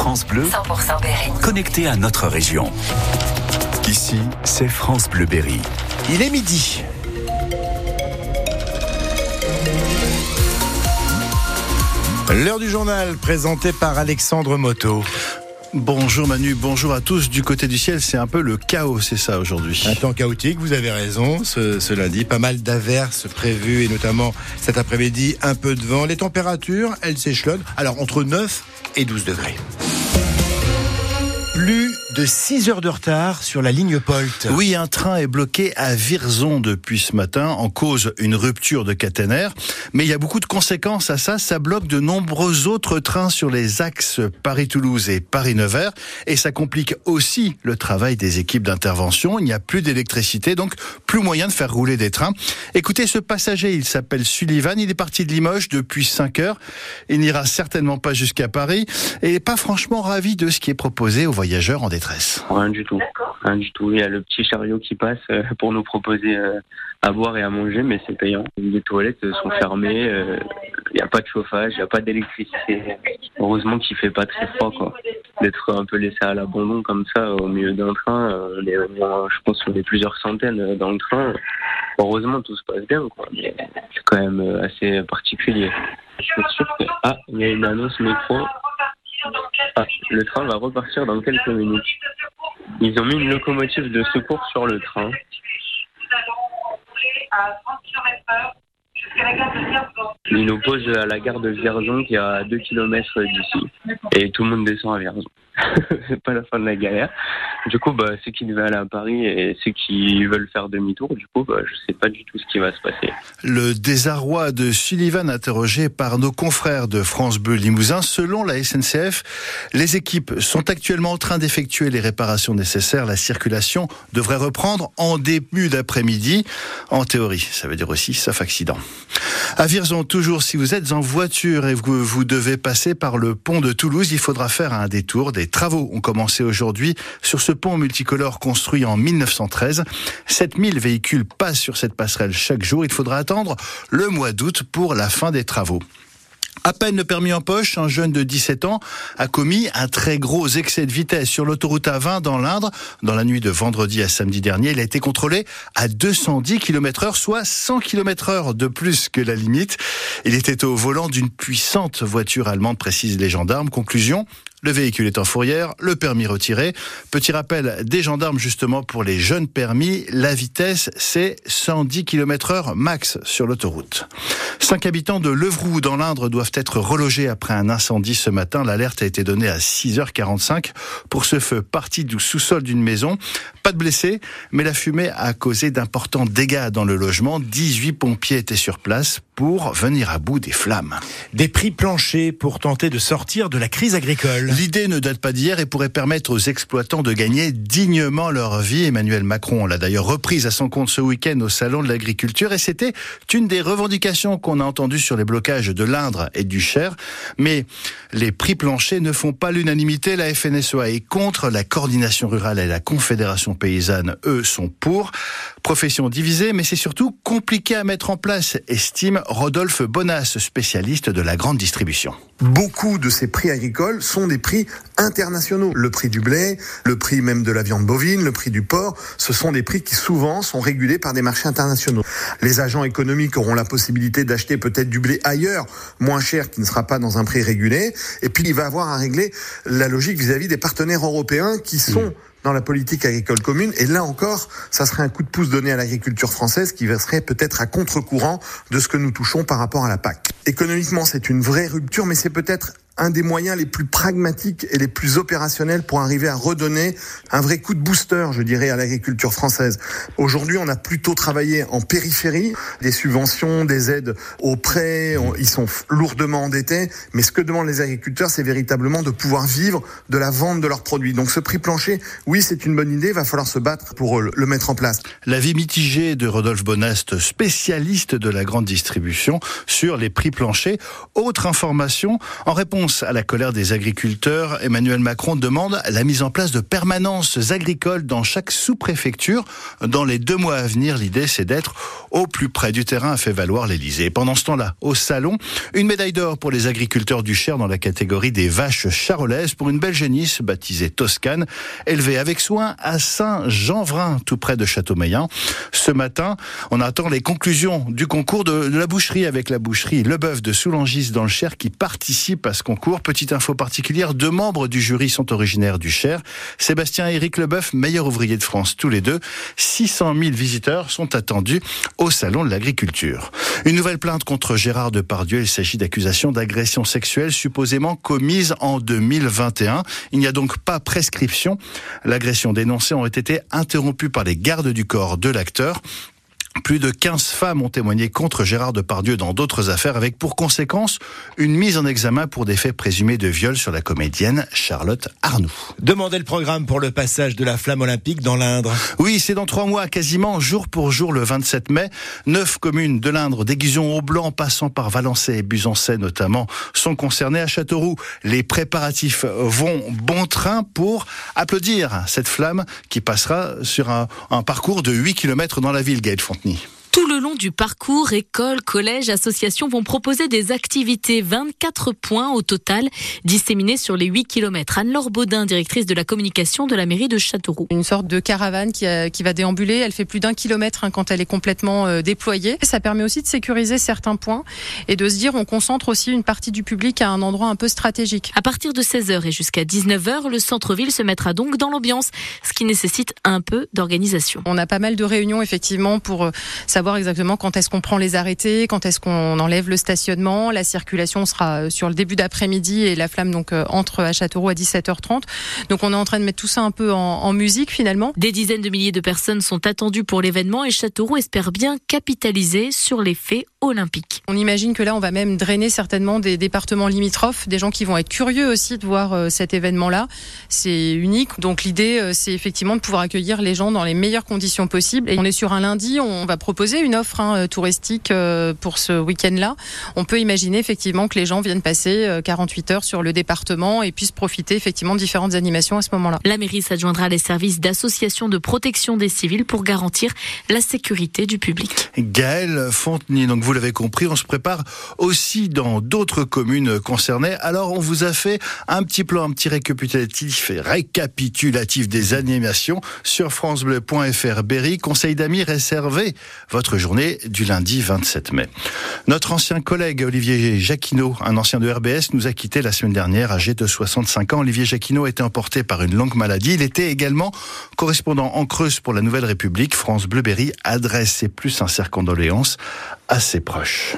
France Bleu, 100% Berry. connecté à notre région. Ici, c'est France Bleu Berry. Il est midi. L'heure du journal présenté par Alexandre Moto. Bonjour Manu, bonjour à tous. Du côté du ciel, c'est un peu le chaos, c'est ça aujourd'hui. Un temps chaotique, vous avez raison, ce, ce lundi. Pas mal d'averses prévues et notamment cet après-midi, un peu de vent. Les températures, elles s'échelonnent. Alors entre 9 et 12 degrés. De 6 heures de retard sur la ligne Polt. Oui, un train est bloqué à Virzon depuis ce matin en cause une rupture de caténaire. Mais il y a beaucoup de conséquences à ça. Ça bloque de nombreux autres trains sur les axes Paris-Toulouse et Paris-Nevers. Et ça complique aussi le travail des équipes d'intervention. Il n'y a plus d'électricité, donc plus moyen de faire rouler des trains. Écoutez, ce passager, il s'appelle Sullivan. Il est parti de Limoges depuis 5 heures. Il n'ira certainement pas jusqu'à Paris. Et pas franchement ravi de ce qui est proposé aux voyageurs en détresse. Rien du tout. Rien du tout. Il y a le petit chariot qui passe euh, pour nous proposer euh, à boire et à manger, mais c'est payant. Les toilettes sont fermées. euh, Il n'y a pas de chauffage, il n'y a pas d'électricité. Heureusement qu'il fait pas très froid, quoi. D'être un peu laissé à l'abandon comme ça au milieu d'un train, on est je pense qu'on est plusieurs centaines dans le train. Heureusement tout se passe bien, quoi. Mais c'est quand même assez particulier. Je suis sûr que ah, il y a une annonce métro. Ah, le train va repartir dans quelques minutes. Ils ont mis une locomotive de secours sur le train. Ils nous posent à la gare de Vierzon qui est à 2 km d'ici. Et tout le monde descend à Vierzon. c'est pas la fin de la galère. Du coup, bah, ceux qui devaient aller à Paris et ceux qui veulent faire demi-tour, du coup, bah, je sais pas du tout ce qui va se passer. Le désarroi de Sullivan interrogé par nos confrères de France Bleu Limousin. Selon la SNCF, les équipes sont actuellement en train d'effectuer les réparations nécessaires. La circulation devrait reprendre en début d'après-midi. En théorie, ça veut dire aussi sauf accident. À Vierzon, toujours, si vous êtes en voiture et que vous devez passer par le pont de Toulouse, il faudra faire un détour. Des travaux ont commencé aujourd'hui sur ce pont multicolore construit en 1913. 7000 véhicules passent sur cette passerelle chaque jour. Il faudra attendre le mois d'août pour la fin des travaux. À peine le permis en poche, un jeune de 17 ans a commis un très gros excès de vitesse sur l'autoroute A20 dans l'Indre. Dans la nuit de vendredi à samedi dernier, il a été contrôlé à 210 km heure, soit 100 km heure de plus que la limite. Il était au volant d'une puissante voiture allemande, précisent les gendarmes. Conclusion, le véhicule est en fourrière, le permis retiré. Petit rappel des gendarmes justement pour les jeunes permis, la vitesse c'est 110 km heure max sur l'autoroute. Cinq habitants de Levroux dans l'Indre doivent être relogés après un incendie ce matin. L'alerte a été donnée à 6h45 pour ce feu parti du sous-sol d'une maison. Pas de blessés, mais la fumée a causé d'importants dégâts dans le logement. 18 pompiers étaient sur place pour venir à bout des flammes. Des prix planchers pour tenter de sortir de la crise agricole. L'idée ne date pas d'hier et pourrait permettre aux exploitants de gagner dignement leur vie. Emmanuel Macron l'a d'ailleurs reprise à son compte ce week-end au Salon de l'Agriculture et c'était une des revendications qu'on a entendues sur les blocages de l'Indre et du Cher. Mais les prix planchers ne font pas l'unanimité. La FNSEA est contre, la coordination rurale et la Confédération paysanne, eux, sont pour. Profession divisée, mais c'est surtout compliqué à mettre en place, estime Rodolphe Bonas, spécialiste de la grande distribution. Beaucoup de ces prix agricoles sont des prix internationaux. Le prix du blé, le prix même de la viande bovine, le prix du porc, ce sont des prix qui souvent sont régulés par des marchés internationaux. Les agents économiques auront la possibilité d'acheter peut-être du blé ailleurs, moins cher, qui ne sera pas dans un prix régulé. Et puis il va avoir à régler la logique vis-à-vis des partenaires européens qui sont dans la politique agricole commune. Et là encore, ça serait un coup de pouce donné à l'agriculture française qui serait peut-être à contre-courant de ce que nous touchons par rapport à la PAC. Économiquement, c'est une vraie rupture, mais c'est peut-être un des moyens les plus pragmatiques et les plus opérationnels pour arriver à redonner un vrai coup de booster, je dirais, à l'agriculture française. Aujourd'hui, on a plutôt travaillé en périphérie, des subventions, des aides aux prêts, ils sont lourdement endettés, mais ce que demandent les agriculteurs, c'est véritablement de pouvoir vivre de la vente de leurs produits. Donc ce prix plancher, oui, c'est une bonne idée, il va falloir se battre pour le le mettre en place. L'avis mitigé de Rodolphe Bonast, spécialiste de la grande distribution, sur les prix planchers. Autre information, en réponse à la colère des agriculteurs, Emmanuel Macron demande la mise en place de permanences agricoles dans chaque sous-préfecture. Dans les deux mois à venir, l'idée c'est d'être au plus près du terrain, a fait valoir l'Elysée. Pendant ce temps-là, au salon, une médaille d'or pour les agriculteurs du Cher dans la catégorie des vaches charolaises pour une belle génisse baptisée Toscane, élevée avec soin à Saint-Jean-Vrin, tout près de Châteaumeillan. Ce matin, on attend les conclusions du concours de, la boucherie avec la boucherie Le Bœuf de Soulangis dans le Cher qui participe à ce Petite info particulière, deux membres du jury sont originaires du Cher. Sébastien et Éric Leboeuf, meilleur ouvrier de France tous les deux. 600 000 visiteurs sont attendus au Salon de l'Agriculture. Une nouvelle plainte contre Gérard Depardieu. Il s'agit d'accusations d'agression sexuelle supposément commises en 2021. Il n'y a donc pas prescription. L'agression dénoncée aurait été interrompue par les gardes du corps de l'acteur. Plus de 15 femmes ont témoigné contre Gérard Depardieu dans d'autres affaires avec pour conséquence une mise en examen pour des faits présumés de viol sur la comédienne Charlotte Arnoux. Demandez le programme pour le passage de la flamme olympique dans l'Indre. Oui, c'est dans trois mois, quasiment jour pour jour le 27 mai. Neuf communes de l'Indre, d'Aiguillon au Blanc, passant par Valençay et Busancais notamment, sont concernées à Châteauroux. Les préparatifs vont bon train pour applaudir cette flamme qui passera sur un, parcours de 8 km dans la ville, Gaël nicht. Tout le long du parcours, écoles, collèges, associations vont proposer des activités, 24 points au total, disséminés sur les 8 km. Anne-Laure Baudin, directrice de la communication de la mairie de Châteauroux. Une sorte de caravane qui, qui va déambuler, elle fait plus d'un kilomètre hein, quand elle est complètement euh, déployée. Ça permet aussi de sécuriser certains points et de se dire on concentre aussi une partie du public à un endroit un peu stratégique. À partir de 16h et jusqu'à 19h, le centre-ville se mettra donc dans l'ambiance, ce qui nécessite un peu d'organisation. On a pas mal de réunions effectivement pour euh, savoir exactement quand est-ce qu'on prend les arrêtés, quand est-ce qu'on enlève le stationnement. La circulation sera euh, sur le début d'après-midi et la flamme donc euh, entre à Châteauroux à 17h30. Donc on est en train de mettre tout ça un peu en, en musique finalement. Des dizaines de milliers de personnes sont attendues pour l'événement et Châteauroux espère bien capitaliser sur les faits olympiques. On imagine que là on va même drainer certainement des départements limitrophes, des gens qui vont être curieux aussi de voir euh, cet événement-là. C'est unique. Donc l'idée c'est effectivement de pouvoir accueillir les gens dans les meilleures conditions possibles. Et on est sur un lundi, on va proposer une offre hein, touristique euh, pour ce week-end-là. On peut imaginer effectivement que les gens viennent passer 48 euh, heures sur le département et puissent profiter effectivement de différentes animations à ce moment-là. La mairie s'adjoindra les services d'association de protection des civils pour garantir la sécurité du public. Gaël Fontenay, donc vous l'avez compris, on se prépare aussi dans d'autres communes concernées. Alors on vous a fait un petit plan, un petit récapitulatif, récapitulatif des animations sur francebleu.fr. Berry, conseil d'amis réservé votre journée du lundi 27 mai. Notre ancien collègue Olivier Jacquinot, un ancien de RBS, nous a quitté la semaine dernière âgé de 65 ans. Olivier Jacquinot était emporté par une longue maladie. Il était également correspondant en Creuse pour la Nouvelle République. France Bleuberry adresse ses plus sincères condoléances à ses proches.